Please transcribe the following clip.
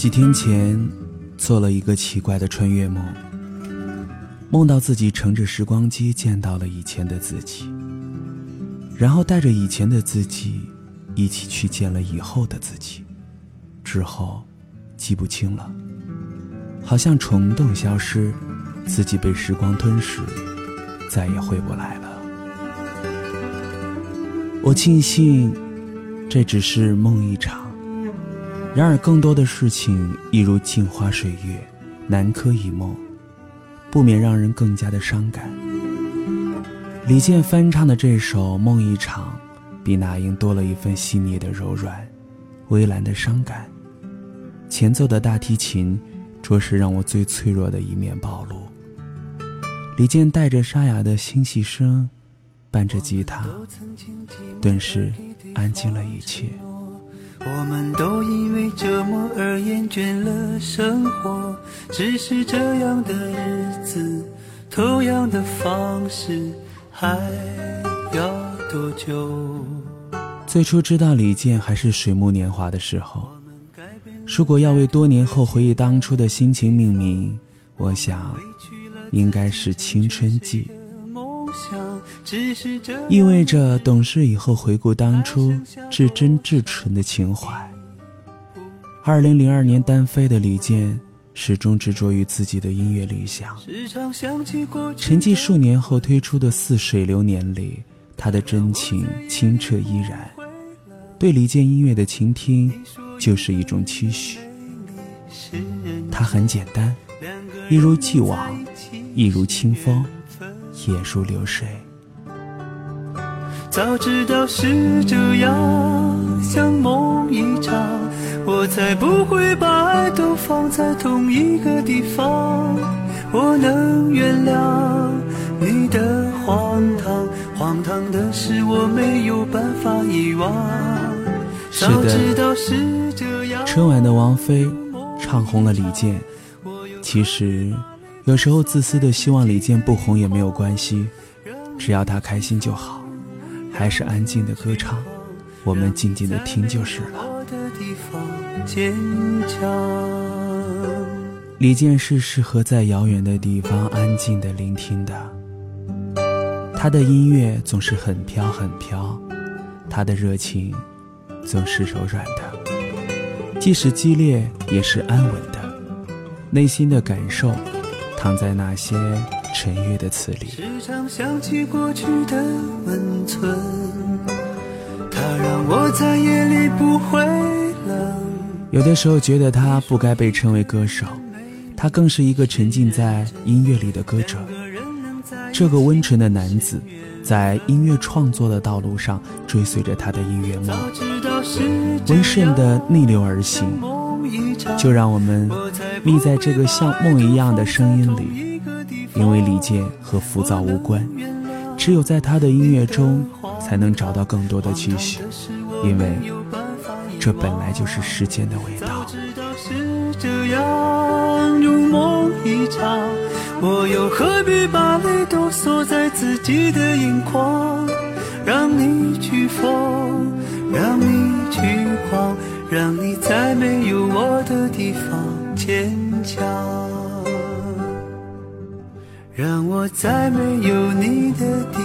几天前，做了一个奇怪的穿越梦，梦到自己乘着时光机见到了以前的自己，然后带着以前的自己一起去见了以后的自己，之后记不清了，好像虫洞消失，自己被时光吞噬，再也回不来了。我庆幸，这只是梦一场。然而，更多的事情一如镜花水月，南柯一梦，不免让人更加的伤感。李健翻唱的这首《梦一场》，比那英多了一份细腻的柔软，微澜的伤感。前奏的大提琴，着实让我最脆弱的一面暴露。李健带着沙哑的心细声，伴着吉他，顿时安静了一切。我们都因为折磨而厌倦了生活，只是这样的日子，同样的方式，还要多久？最初知道李健还是水木年华的时候，如果要为多年后回忆当初的心情命名，我想，应该是青春季。意味着懂事以后回顾当初至真至纯的情怀。二零零二年单飞的李健，始终执着于自己的音乐理想。沉寂数年后推出的《似水流年》里，他的真情清澈依然。对李健音乐的倾听，就是一种期许。他很简单，一如既往，一如清风，也如流水。早知道是这样，像梦，我才不会把爱都放在同一个地方。我能原谅你的荒唐，荒唐的是我没有办法遗忘。是的，春晚的王菲唱红了李健。其实，有时候自私的希望李健不红也没有关系，只要他开心就好。还是安静的歌唱，我们静静的听就是了。李健是适合在遥远的地方安静的聆听的。他的音乐总是很飘很飘，他的热情总是柔软的，即使激烈也是安稳的。内心的感受，躺在那些。沉郁的词里，时常想起过去的温存，它让我在夜里不会冷。有的时候觉得他不该被称为歌手，他更是一个沉浸在音乐里的歌者。这个温纯的男子，在音乐创作的道路上追随着他的音乐梦，温顺的逆流而行。就让我们密在这个像梦一样的声音里。因为李健和浮躁无关，只有在他的音乐中才能找到更多的期许，因为这本来就是世间的味道。是这样如梦一场，我又何必把泪都锁在自己的眼眶？让你去疯，让你去狂，让你在没有我的地方坚强。让我在没有你的地